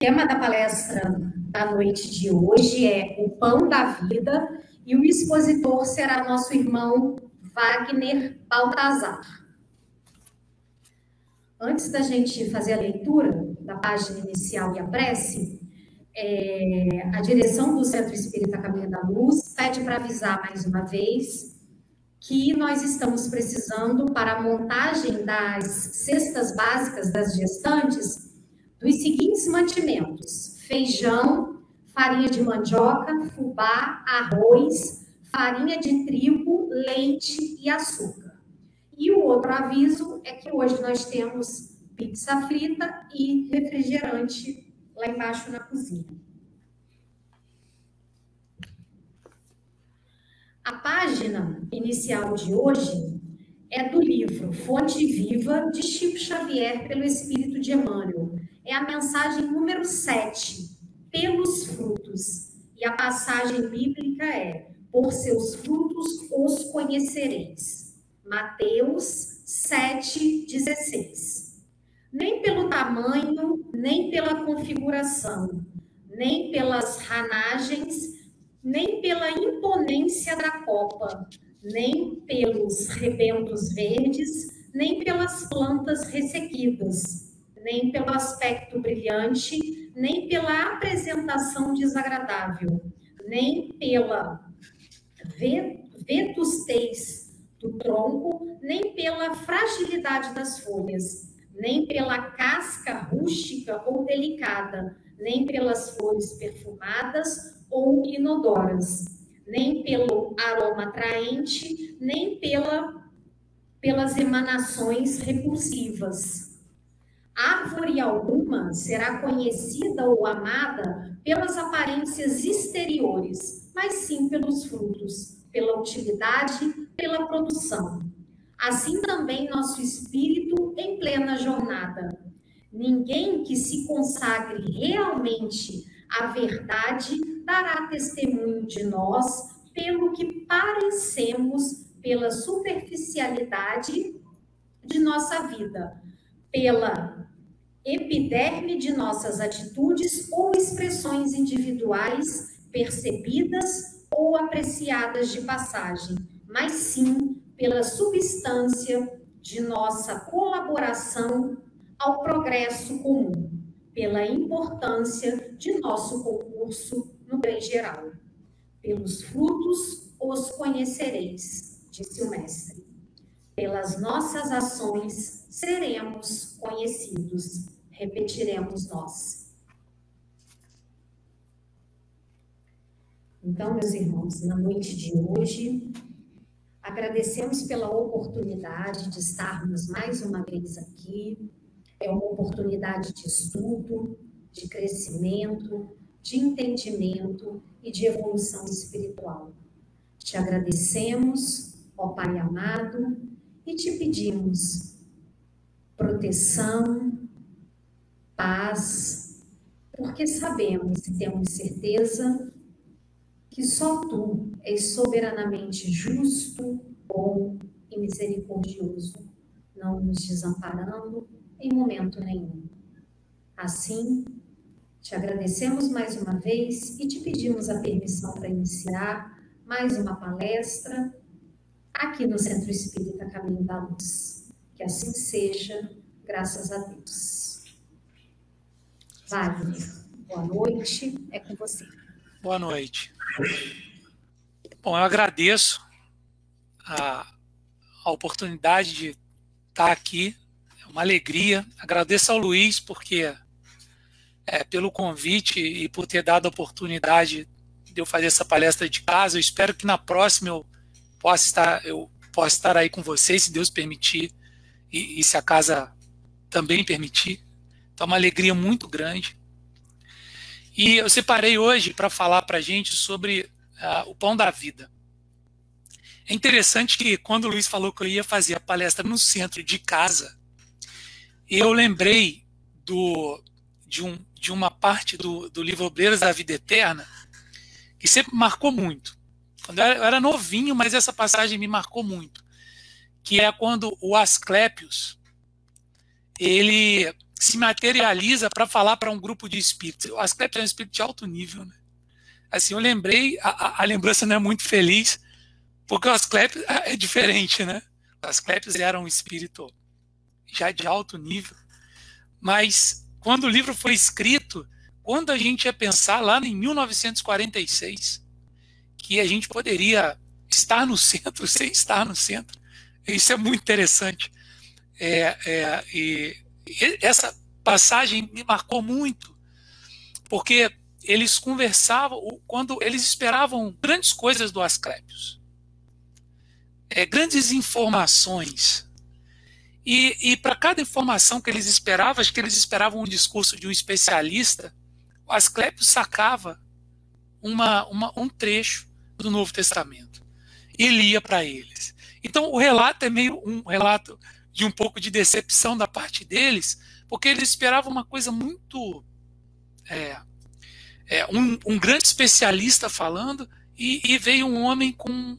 tema da palestra da noite de hoje é o pão da vida e o expositor será nosso irmão Wagner Baltazar. Antes da gente fazer a leitura da página inicial e a prece, é, a direção do Centro Espírita Caminho da Luz pede para avisar mais uma vez que nós estamos precisando para a montagem das cestas básicas das gestantes dos seguintes mantimentos: feijão, farinha de mandioca, fubá, arroz, farinha de trigo, leite e açúcar. E o outro aviso é que hoje nós temos pizza frita e refrigerante lá embaixo na cozinha. A página inicial de hoje é do livro Fonte Viva de Chico Xavier pelo Espírito de Emmanuel. É a mensagem número 7, pelos frutos. E a passagem bíblica é: por seus frutos os conhecereis. Mateus 7:16 nem pelo tamanho, nem pela configuração, nem pelas ranagens, nem pela imponência da copa, nem pelos rebentos verdes, nem pelas plantas ressequidas, nem pelo aspecto brilhante, nem pela apresentação desagradável, nem pela vetustez do tronco, nem pela fragilidade das folhas, nem pela casca rústica ou delicada, nem pelas flores perfumadas ou inodoras, nem pelo aroma atraente, nem pela, pelas emanações repulsivas. Árvore alguma será conhecida ou amada pelas aparências exteriores, mas sim pelos frutos, pela utilidade, pela produção assim também nosso espírito em plena jornada. Ninguém que se consagre realmente à verdade dará testemunho de nós pelo que parecemos, pela superficialidade de nossa vida, pela epiderme de nossas atitudes ou expressões individuais percebidas ou apreciadas de passagem, mas sim pela substância de nossa colaboração ao progresso comum, pela importância de nosso concurso no bem geral. Pelos frutos os conhecereis, disse o Mestre. Pelas nossas ações seremos conhecidos, repetiremos nós. Então, meus irmãos, na noite de hoje, Agradecemos pela oportunidade de estarmos mais uma vez aqui. É uma oportunidade de estudo, de crescimento, de entendimento e de evolução espiritual. Te agradecemos, ó Pai amado, e te pedimos proteção, paz, porque sabemos e temos certeza que só tu és soberanamente justo, bom e misericordioso, não nos desamparando em momento nenhum. Assim, te agradecemos mais uma vez e te pedimos a permissão para iniciar mais uma palestra aqui no Centro Espírita Caminho da Luz. Que assim seja, graças a Deus. Wagner, boa noite, é com você. Boa noite. Bom, eu agradeço a, a oportunidade de estar aqui. É uma alegria. Agradeço ao Luiz porque é, pelo convite e por ter dado a oportunidade de eu fazer essa palestra de casa. Eu espero que na próxima eu possa estar, eu possa estar aí com vocês, se Deus permitir, e, e se a casa também permitir. Então, é uma alegria muito grande. E eu separei hoje para falar para a gente sobre uh, o pão da vida. É interessante que quando o Luiz falou que eu ia fazer a palestra no centro de casa, eu lembrei do, de, um, de uma parte do, do livro Obreiros da Vida Eterna que sempre marcou muito. Eu era, eu era novinho, mas essa passagem me marcou muito, que é quando o Asclepios ele se materializa para falar para um grupo de espíritos. O Asclepius é um espírito de alto nível, né? Assim, eu lembrei, a, a lembrança não é muito feliz, porque o Asclepius é diferente, né? O Asclepius era um espírito já de alto nível, mas quando o livro foi escrito, quando a gente ia pensar lá em 1946, que a gente poderia estar no centro sem estar no centro, isso é muito interessante. É, é, e essa passagem me marcou muito, porque eles conversavam quando eles esperavam grandes coisas do Asclepios, é, grandes informações. E, e para cada informação que eles esperavam, acho que eles esperavam um discurso de um especialista, o Asclepios sacava uma, uma, um trecho do Novo Testamento e lia para eles. Então o relato é meio um relato de um pouco de decepção da parte deles, porque eles esperavam uma coisa muito. É, é, um, um, grande especialista falando, e, e veio um homem com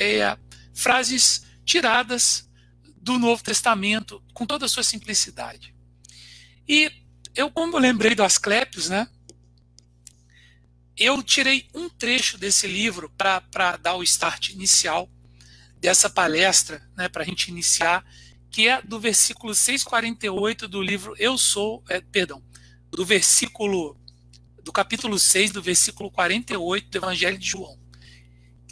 é, frases tiradas do Novo Testamento, com toda a sua simplicidade. E eu, como eu lembrei do Asclepios, né? Eu tirei um trecho desse livro para dar o start inicial dessa palestra, né, para a gente iniciar, que é do versículo 648 do livro Eu Sou, é, perdão, do versículo, do capítulo 6, do versículo 48 do Evangelho de João,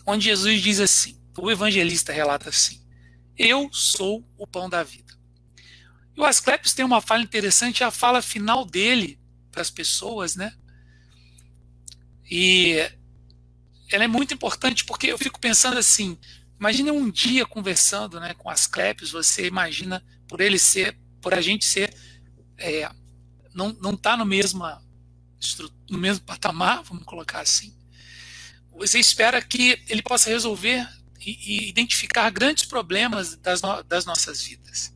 onde Jesus diz assim, o evangelista relata assim, Eu sou o pão da vida. E o Asclepios tem uma fala interessante, a fala final dele para as pessoas, né? E ela é muito importante porque eu fico pensando assim, Imagine um dia conversando né, com Asclepios, você imagina por ele ser, por a gente ser, é, não não está no mesmo no mesmo patamar, vamos colocar assim. Você espera que ele possa resolver e, e identificar grandes problemas das, no, das nossas vidas.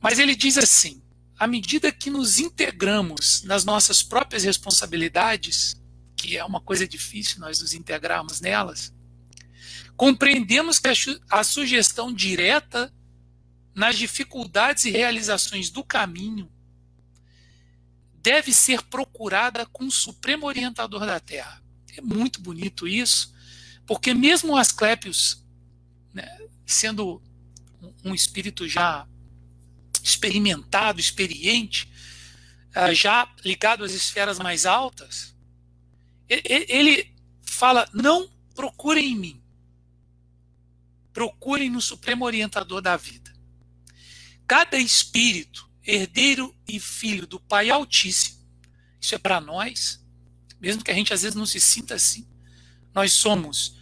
Mas ele diz assim: à medida que nos integramos nas nossas próprias responsabilidades, que é uma coisa difícil nós nos integrarmos nelas, Compreendemos que a sugestão direta nas dificuldades e realizações do caminho deve ser procurada com o Supremo Orientador da Terra. É muito bonito isso, porque mesmo Asclepios, né, sendo um espírito já experimentado, experiente, ah, já ligado às esferas mais altas, ele fala: não procurem em mim, procurem no Supremo Orientador da vida. Cada espírito, herdeiro e filho do Pai Altíssimo, isso é para nós, mesmo que a gente às vezes não se sinta assim, nós somos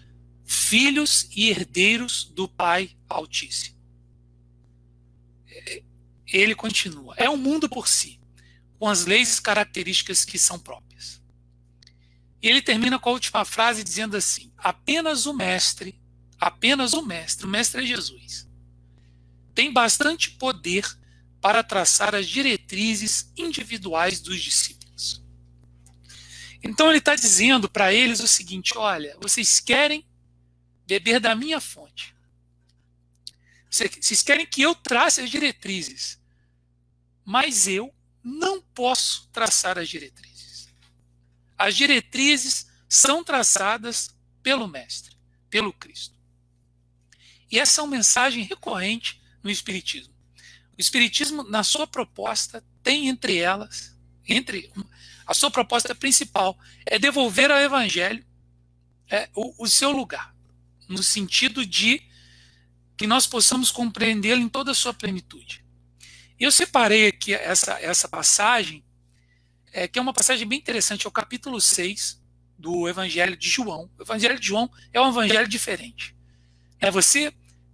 filhos e herdeiros do Pai Altíssimo. Ele continua: é um mundo por si, com as leis e características que são próprias. E ele termina com a última frase dizendo assim: apenas o Mestre apenas o mestre, o mestre é Jesus, tem bastante poder para traçar as diretrizes individuais dos discípulos. Então ele está dizendo para eles o seguinte: olha, vocês querem beber da minha fonte. Vocês querem que eu trace as diretrizes, mas eu não posso traçar as diretrizes. As diretrizes são traçadas pelo Mestre, pelo Cristo. E essa é uma mensagem recorrente no Espiritismo. O Espiritismo, na sua proposta, tem entre elas, entre a sua proposta principal, é devolver ao Evangelho é, o, o seu lugar, no sentido de que nós possamos compreendê-lo em toda a sua plenitude. Eu separei aqui essa, essa passagem, é, que é uma passagem bem interessante, é o capítulo 6 do Evangelho de João. O Evangelho de João é um evangelho diferente. É, você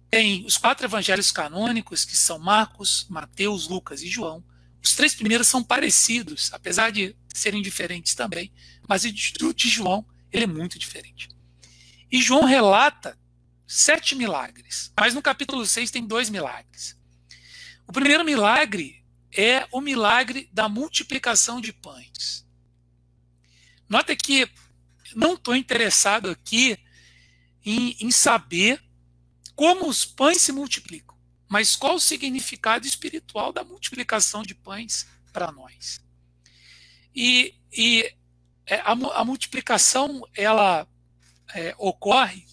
tem os quatro evangelhos canônicos, que são Marcos, Mateus, Lucas e João. Os três primeiros são parecidos, apesar de serem diferentes também, mas o de João ele é muito diferente. E João relata sete milagres, mas no capítulo 6 tem dois milagres. O primeiro milagre é o milagre da multiplicação de pães. Nota que não estou interessado aqui em, em saber como os pães se multiplicam. mas qual o significado espiritual da multiplicação de pães para nós? E, e é, a, a, multiplicação ela é, ocorre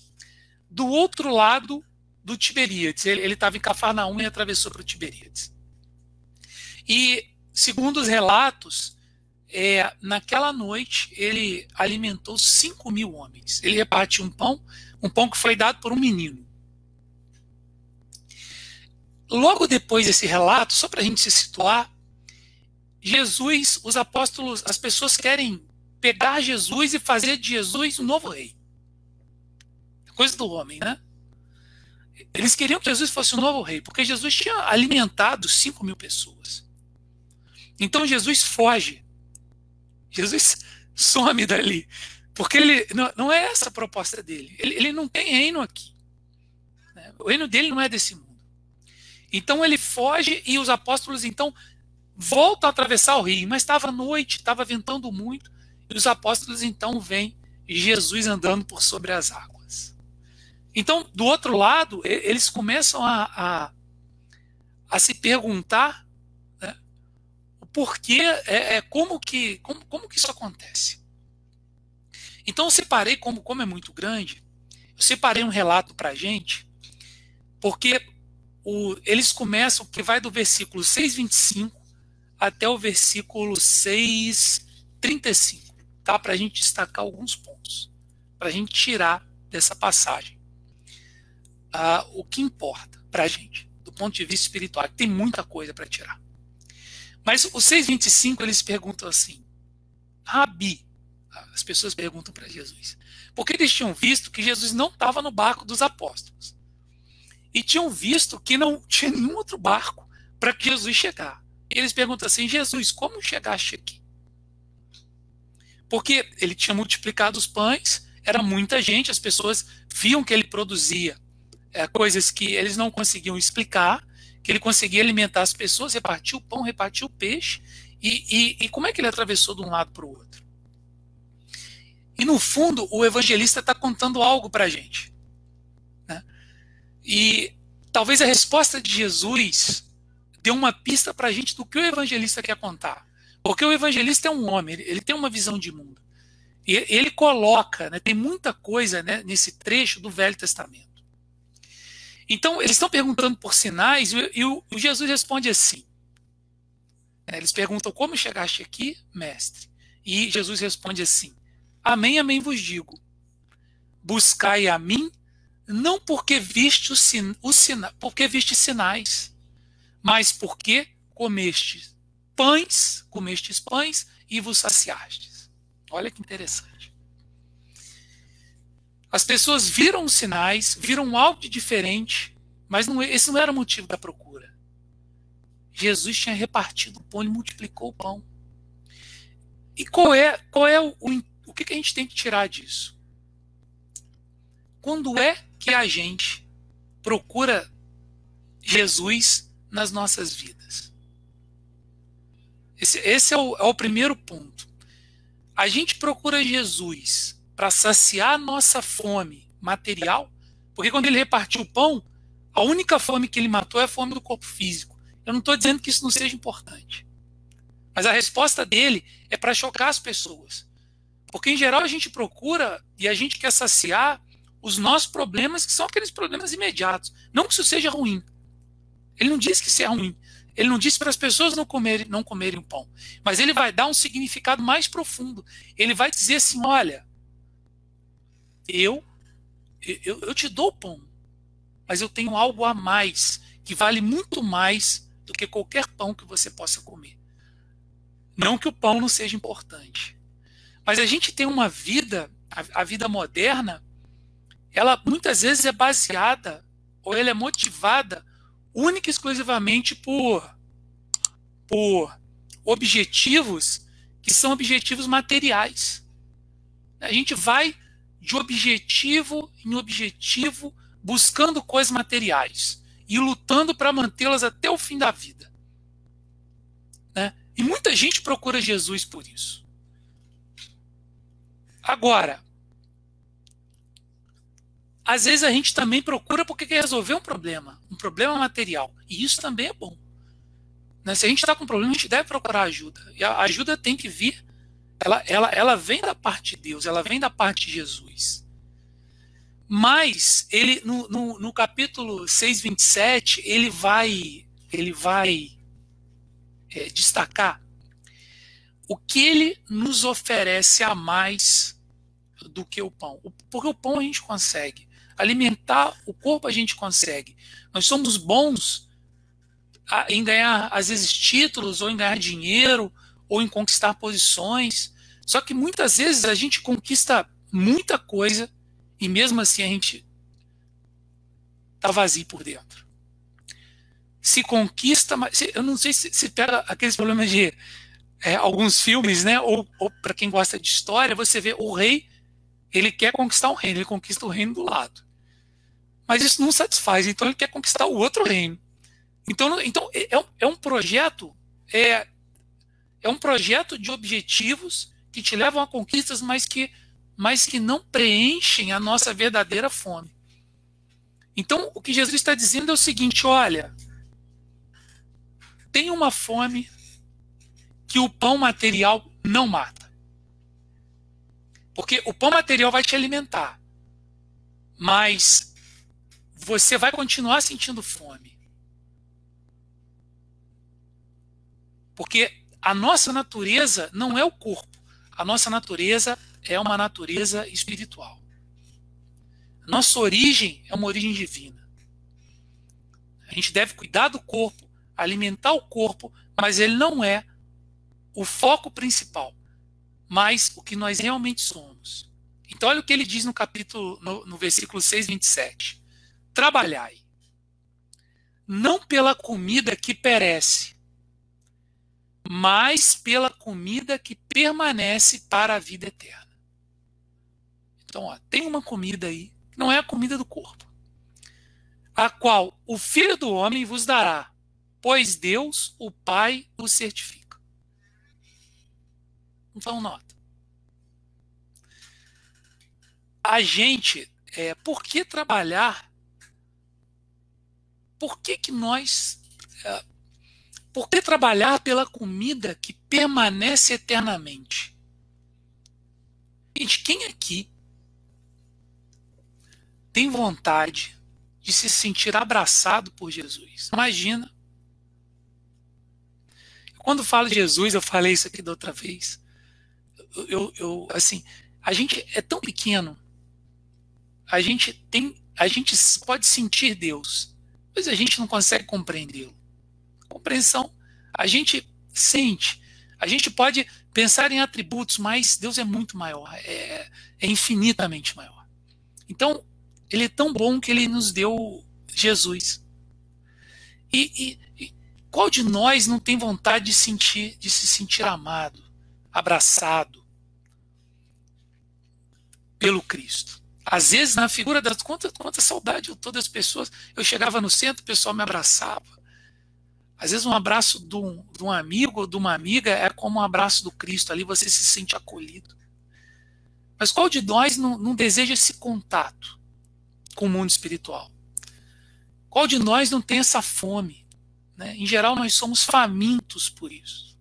do outro lado do Tiberíades. Ele estava em Cafarnaum e atravessou para o Tiberíades. E, segundo os relatos, é, naquela noite ele alimentou 5 mil homens. Ele repartiu um pão, um pão que foi dado por um menino. Logo depois desse relato, só para a gente se situar, Jesus, os apóstolos, as pessoas querem pegar Jesus e fazer de Jesus um novo rei. Coisa do homem, né? Eles queriam que Jesus fosse um novo rei, porque Jesus tinha alimentado 5 mil pessoas. Então Jesus foge. Jesus some dali. Porque ele não, não é essa a proposta dele. Ele, ele não tem reino aqui. Né? O reino dele não é desse mundo. Então ele foge e os apóstolos então voltam a atravessar o rio. Mas estava noite, estava ventando muito. E os apóstolos então veem Jesus andando por sobre as águas. Então, do outro lado, eles começam a, a, a se perguntar porquê, é, é, como, que, como, como que isso acontece. Então, eu separei, como, como é muito grande, eu separei um relato para a gente, porque o, eles começam, que vai do versículo 6,25 até o versículo 6,35 tá? Para a gente destacar alguns pontos, para a gente tirar dessa passagem uh, o que importa para a gente, do ponto de vista espiritual. Tem muita coisa para tirar. Mas os 6,25 eles perguntam assim: Rabi, as pessoas perguntam para Jesus, porque eles tinham visto que Jesus não estava no barco dos apóstolos. E tinham visto que não tinha nenhum outro barco para que Jesus chegar. Eles perguntam assim: Jesus, como chegaste aqui? Porque ele tinha multiplicado os pães, era muita gente, as pessoas viam que ele produzia é, coisas que eles não conseguiam explicar, que ele conseguia alimentar as pessoas, repartir o pão, repartir o peixe, e, e, e como é que ele atravessou de um lado para o outro? E no fundo, o evangelista está contando algo para a gente. Né? E talvez a resposta de Jesus dê uma pista para a gente do que o evangelista quer contar. Porque o evangelista é um homem, ele, tem uma visão de mundo. E ele coloca, né, tem muita coisa né, nesse trecho do Velho Testamento. Então, eles estão perguntando por sinais, e, e o, o, Jesus responde assim. Né, eles perguntam: Como chegaste aqui, mestre? E Jesus responde assim: Amém, amém vos digo. Buscai a mim, não porque viste, o sin, o sina, porque viste sinais, mas porque comestes pães, comestes pães e vos saciastes. Olha que interessante. As pessoas viram os sinais, viram algo diferente, mas não, esse não era o motivo da procura. Jesus tinha repartido o pão e multiplicou o pão. E qual é, qual é o, o, o que, que a gente tem que tirar disso? Quando é que a gente procura Jesus nas nossas vidas? Esse, esse é, o, é o primeiro ponto. A gente procura Jesus para saciar nossa fome material, porque quando ele repartiu o pão, a única fome que ele matou é a fome do corpo físico. Eu não estou dizendo que isso não seja importante. Mas a resposta dele é para chocar as pessoas. Porque, em geral, a gente procura e a gente quer saciar os nossos problemas, que são aqueles problemas imediatos. Não que isso seja ruim. Ele não diz que isso é ruim. Ele não disse para as pessoas não comerem, não comerem o pão, mas ele vai dar um significado mais profundo. Ele vai dizer assim: olha, eu, eu, eu te dou o pão, mas eu tenho algo a mais que vale muito mais do que qualquer pão que você possa comer. Não que o pão não seja importante, mas a gente tem uma vida, a, a vida moderna, ela muitas vezes é baseada ou ela é motivada única e exclusivamente por, por objetivos que são objetivos materiais. A gente vai de objetivo em objetivo buscando coisas materiais e lutando para mantê-las até o fim da vida. Né? E muita gente procura Jesus por isso. Agora, às vezes a gente também procura porque quer resolver um problema, um problema material. E isso também é bom. Né? Se a gente está com problema, a gente deve procurar ajuda. E a ajuda tem que vir, ela, ela, ela vem da parte de Deus, ela vem da parte de Jesus. Mas ele no, no, no capítulo 6, 27, ele vai, ele vai é, destacar o que ele nos oferece a mais do que o pão. Porque o pão a gente consegue. Alimentar o corpo a gente consegue. Nós somos bons em ganhar, às vezes, títulos, ou em ganhar dinheiro, ou em conquistar posições. Só que muitas vezes a gente conquista muita coisa e mesmo assim a gente tá vazio por dentro. Se conquista, mas eu não sei se, se pega aqueles problemas de é, alguns filmes, né? Ou, ou para quem gosta de história, você vê o rei, ele quer conquistar um reino, ele conquista o reino do lado. Mas isso não satisfaz, então ele quer conquistar o outro reino. Então, então é, é, é um projeto, é, é um projeto de objetivos que te levam a conquistas, mas que, mas que não preenchem a nossa verdadeira fome. Então, o que Jesus está dizendo é o seguinte: olha, tem uma fome que o pão material não mata. Porque o pão material vai te alimentar, mas você vai continuar sentindo fome. Porque a nossa natureza não é o corpo. A nossa natureza é uma natureza espiritual. Nossa origem é uma origem divina. A gente deve cuidar do corpo, alimentar o corpo, mas ele não é o foco principal, mas o que nós realmente somos. Então, olha o que ele diz no capítulo, no, no versículo 6, 27. Trabalhai, não pela comida que perece, mas pela comida que permanece para a vida eterna. Então, ó, tem uma comida aí, que não é a comida do corpo, a qual o Filho do Homem vos dará, pois Deus, o Pai, o certifica. Então, nota. A gente, é, por que trabalhar? Por que, que nós é, por que trabalhar pela comida que permanece eternamente? Gente, quem aqui tem vontade de se sentir abraçado por Jesus? Imagina. Quando falo de Jesus, eu falei isso aqui da outra vez. Eu, eu, eu, assim, a gente é tão pequeno. A gente tem, a gente pode sentir Deus, mas a gente não consegue compreendê-lo compreensão. A gente sente, a gente pode pensar em atributos, mas Deus é muito maior, é, é infinitamente maior. Então, ele é tão bom que ele nos deu Jesus. E, e, e, qual de nós não tem vontade de sentir, de se sentir amado, abraçado pelo Cristo? Às vezes, na figura das quanta, quanta saudade eu todas as pessoas, eu chegava no centro, o pessoal me abraçava. Às vezes um abraço de um, de um amigo ou de uma amiga é como um abraço do Cristo, ali você se sente acolhido. Mas qual de nós não, não deseja esse contato com o mundo espiritual? Qual de nós não tem essa fome? Né? Em geral, nós somos famintos por isso.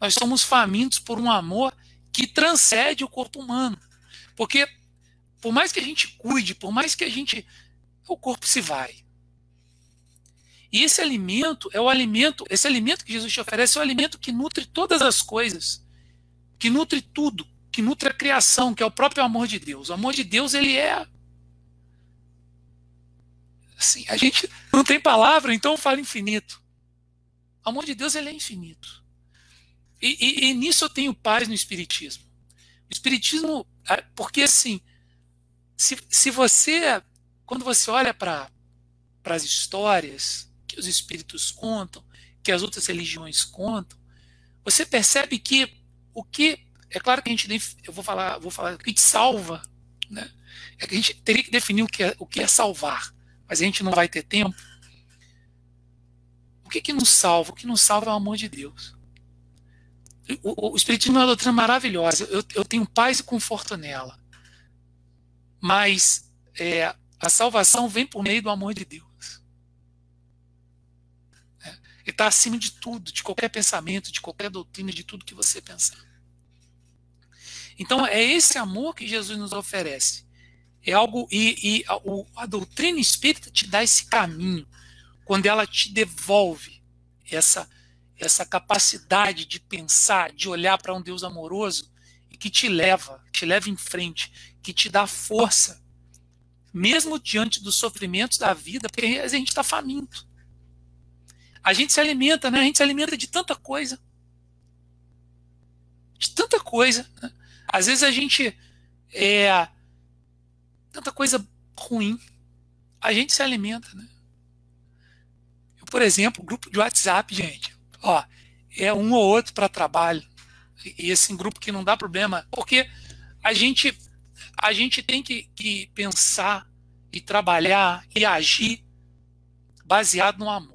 Nós somos famintos por um amor que transcende o corpo humano. Porque, por mais que a gente cuide, por mais que a gente. O corpo se vai. E esse alimento é o alimento, esse alimento que Jesus te oferece é o alimento que nutre todas as coisas, que nutre tudo, que nutre a criação, que é o próprio amor de Deus. O amor de Deus, ele é assim, a gente não tem palavra, então fala infinito. O amor de Deus, ele é infinito. E, e, e nisso eu tenho paz no Espiritismo. O Espiritismo, porque assim, se, se você, quando você olha para as histórias, que os espíritos contam, que as outras religiões contam, você percebe que o que é claro que a gente eu vou falar, vou falar o que te salva, né? É que a gente teria que definir o que é, o que é salvar, mas a gente não vai ter tempo. O que que nos salva? O que nos salva é o amor de Deus. O, o, Espiritismo é uma doutrina maravilhosa. Eu, eu tenho paz e conforto nela. Mas é, a salvação vem por meio do amor de Deus. Está acima de tudo, de qualquer pensamento, de qualquer doutrina, de tudo que você pensar. Então, é esse amor que Jesus nos oferece. É algo. E, e a, a doutrina espírita te dá esse caminho, quando ela te devolve essa, essa capacidade de pensar, de olhar para um Deus amoroso e que te leva, te leva em frente, que te dá força, mesmo diante dos sofrimentos da vida, porque a gente está faminto. A gente se alimenta, né? A gente se alimenta de tanta coisa. De tanta coisa. Né? Às vezes a gente é tanta coisa ruim. A gente se alimenta, né? Eu, por exemplo, grupo de WhatsApp, gente, ó, é um ou outro para trabalho. E esse grupo que não dá problema, porque a gente a gente tem que, que pensar e trabalhar e agir baseado no amor.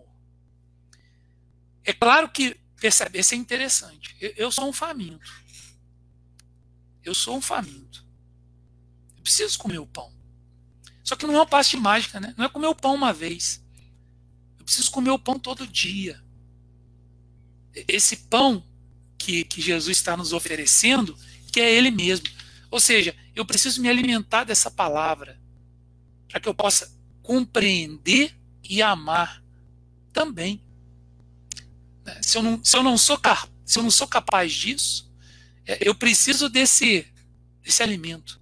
É claro que, percebe, isso é interessante. Eu, eu sou um faminto. Eu sou um faminto. Eu preciso comer o pão. Só que não é um passe de mágica, né? Não é comer o pão uma vez. Eu preciso comer o pão todo dia. Esse pão que, que Jesus está nos oferecendo, que é Ele mesmo. Ou seja, eu preciso me alimentar dessa palavra para que eu possa compreender e amar também. Se eu não, se eu não, sou, se eu não sou capaz disso, é, eu preciso desse, desse alimento.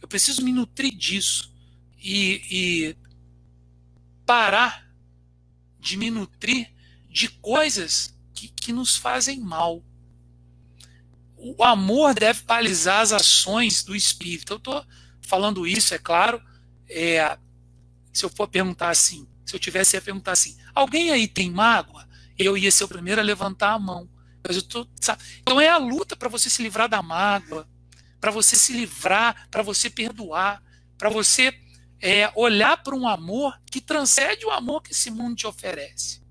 Eu preciso me nutrir disso e, e parar de me nutrir de coisas que, que nos fazem mal. O amor deve balizar as ações do espírito. Eu estou falando isso, é claro. É, se eu for perguntar assim, se eu tivesse a perguntar assim, alguém aí tem mágoa? Eu ia ser o primeiro a levantar a mão. Tô, então é a luta para você se livrar da mágoa, para você se livrar, para você perdoar, para você é, olhar para um amor que transcende o amor que esse mundo te oferece.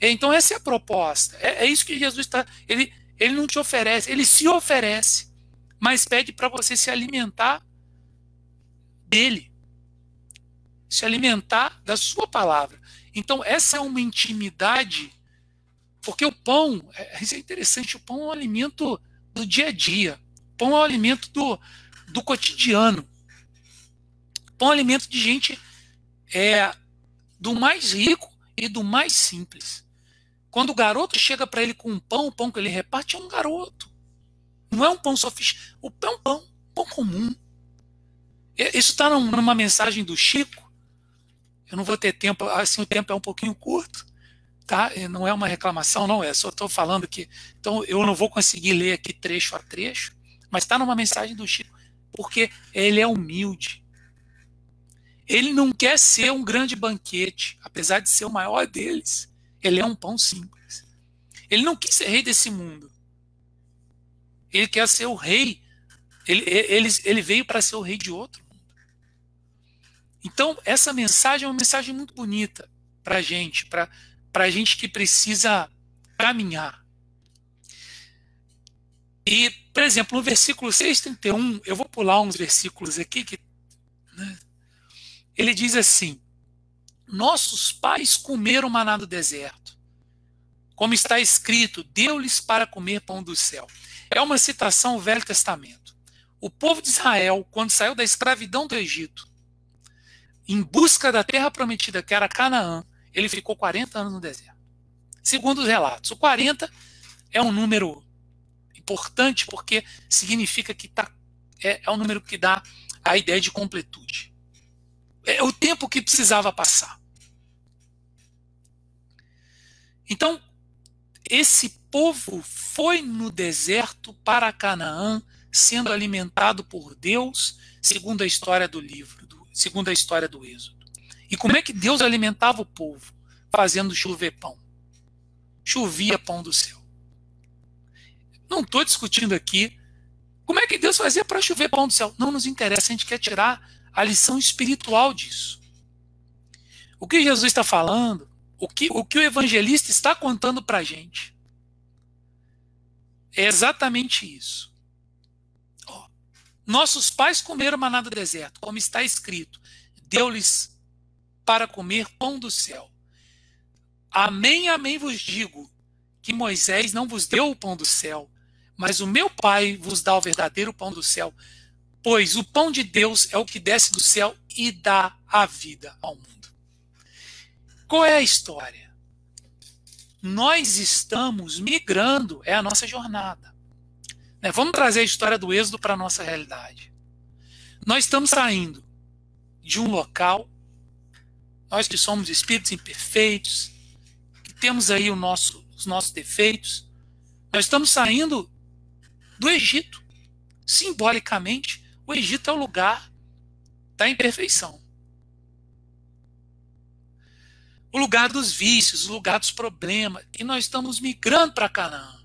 Então essa é a proposta. É, é isso que Jesus está. Ele, ele não te oferece, ele se oferece, mas pede para você se alimentar dele, se alimentar da sua palavra. Então, essa é uma intimidade, porque o pão, é, isso é interessante, o pão é um alimento do dia a dia. O pão é um alimento do, do cotidiano. O pão é um alimento de gente é, do mais rico e do mais simples. Quando o garoto chega para ele com um pão, o pão que ele reparte é um garoto. Não é um pão sofisticado. O pão é um pão, pão comum. Isso está numa mensagem do Chico, eu não vou ter tempo, assim o tempo é um pouquinho curto, tá? Não é uma reclamação, não é. Só estou falando que, então eu não vou conseguir ler aqui trecho a trecho, mas está numa mensagem do Chico, porque ele é humilde. Ele não quer ser um grande banquete, apesar de ser o maior deles. Ele é um pão simples. Ele não quis ser rei desse mundo. Ele quer ser o rei. Ele, ele, ele veio para ser o rei de outro. Então, essa mensagem é uma mensagem muito bonita para a gente, para a gente que precisa caminhar. E, por exemplo, no versículo 6,31, eu vou pular uns versículos aqui que. Né, ele diz assim: Nossos pais comeram maná do deserto. Como está escrito, deu-lhes para comer pão do céu. É uma citação do Velho Testamento. O povo de Israel, quando saiu da escravidão do Egito, em busca da terra prometida, que era Canaã, ele ficou 40 anos no deserto. Segundo os relatos, o 40 é um número importante porque significa que tá, é, é um número que dá a ideia de completude. É o tempo que precisava passar. Então, esse povo foi no deserto para Canaã, sendo alimentado por Deus, segundo a história do livro segundo a história do Êxodo. E como é que Deus alimentava o povo? Fazendo chover pão. Chovia pão do céu. Não estou discutindo aqui como é que Deus fazia para chover pão do céu. Não nos interessa, a gente quer tirar a lição espiritual disso. O que Jesus está falando, o que o, que o evangelista está contando para a gente, é exatamente isso. Nossos pais comeram maná do deserto, como está escrito: deu-lhes para comer pão do céu. Amém, amém vos digo que Moisés não vos deu o pão do céu, mas o meu Pai vos dá o verdadeiro pão do céu. Pois o pão de Deus é o que desce do céu e dá a vida ao mundo. Qual é a história? Nós estamos migrando, é a nossa jornada. Né? Vamos trazer a história do Êxodo para a nossa realidade. Nós estamos saindo de um local, nós que somos espíritos imperfeitos, que temos aí o nosso, os nossos defeitos, nós estamos saindo do Egito. Simbolicamente, o Egito é o lugar da imperfeição. O lugar dos vícios, o lugar dos problemas. E nós estamos migrando para Canaã.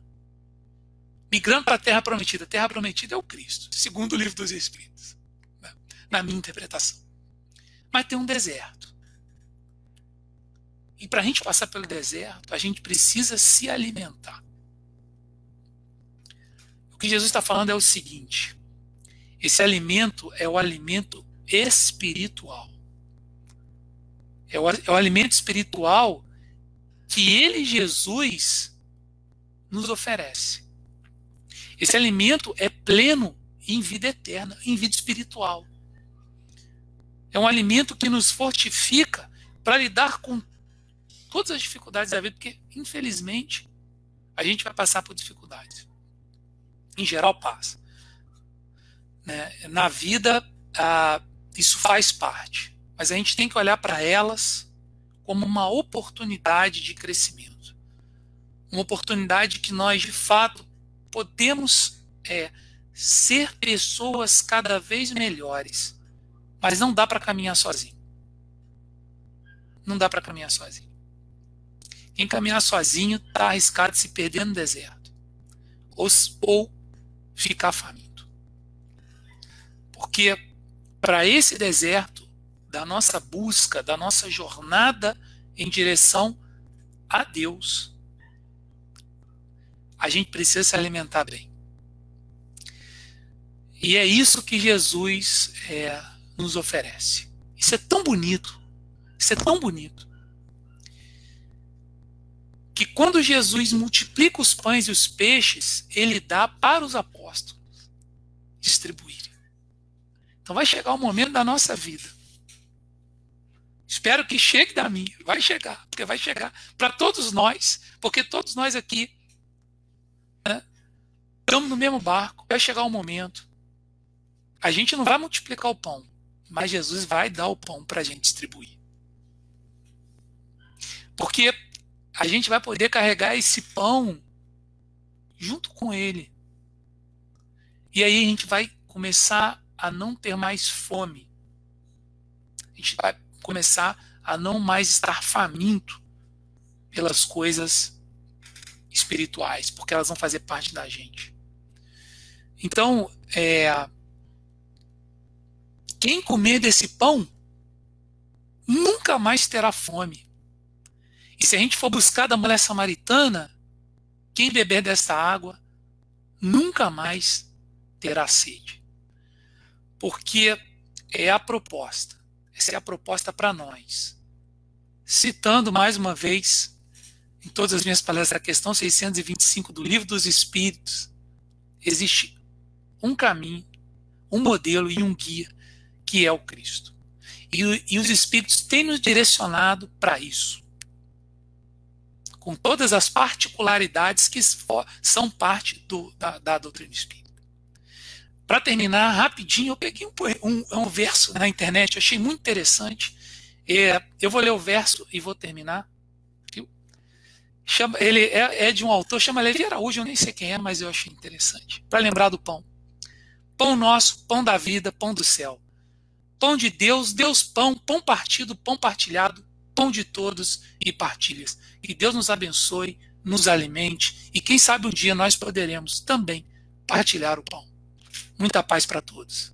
Migrando para a Terra Prometida. A Terra Prometida é o Cristo, segundo o livro dos Espíritos, né? na minha interpretação. Mas tem um deserto. E para a gente passar pelo deserto, a gente precisa se alimentar. O que Jesus está falando é o seguinte: esse alimento é o alimento espiritual. É o, é o alimento espiritual que ele, Jesus, nos oferece. Esse alimento é pleno em vida eterna, em vida espiritual. É um alimento que nos fortifica para lidar com todas as dificuldades da vida, porque, infelizmente, a gente vai passar por dificuldades em geral passa. Né? Na vida, ah, isso faz parte, mas a gente tem que olhar para elas como uma oportunidade de crescimento. Uma oportunidade que nós, de fato, podemos é, ser pessoas cada vez melhores, mas não dá para caminhar sozinho. Não dá para caminhar sozinho. Quem caminhar sozinho está arriscado de se perder no deserto. Ou, ou ficar faminto. Porque para esse deserto da nossa busca, da nossa jornada em direção a Deus, a gente precisa se alimentar bem. E é isso que Jesus é, nos oferece. Isso é tão bonito. Isso é tão bonito que quando Jesus multiplica os pães e os peixes, ele dá para os apóstolos distribuírem. Então vai chegar o momento da nossa vida. Espero que chegue da minha. Vai chegar, porque vai chegar para todos nós, porque todos nós aqui né, estamos no mesmo barco. Vai chegar o momento. A gente não vai multiplicar o pão, mas Jesus vai dar o pão para a gente distribuir. Porque a gente vai poder carregar esse pão junto com ele. E aí a gente vai começar a não ter mais fome. A gente vai começar a não mais estar faminto pelas coisas espirituais, porque elas vão fazer parte da gente. Então, é, quem comer desse pão nunca mais terá fome. E se a gente for buscar da mulher samaritana, quem beber desta água nunca mais terá sede. Porque é a proposta. Essa é a proposta para nós. Citando mais uma vez, em todas as minhas palestras, a questão 625 do Livro dos Espíritos, existe um caminho, um modelo e um guia, que é o Cristo. E, e os Espíritos têm nos direcionado para isso com todas as particularidades que são parte do, da, da, doutrina espírita. Para terminar, rapidinho, eu peguei um, um, um, verso na internet, achei muito interessante. É, eu vou ler o verso e vou terminar. Chama, ele é, é, de um autor, chama Levi Araújo, eu nem sei quem é, mas eu achei interessante. Para lembrar do pão. Pão nosso, pão da vida, pão do céu. Pão de Deus, Deus pão, pão partido, pão partilhado, pão de todos e partilhas. Que Deus nos abençoe, nos alimente e quem sabe um dia nós poderemos também partilhar o pão. Muita paz para todos.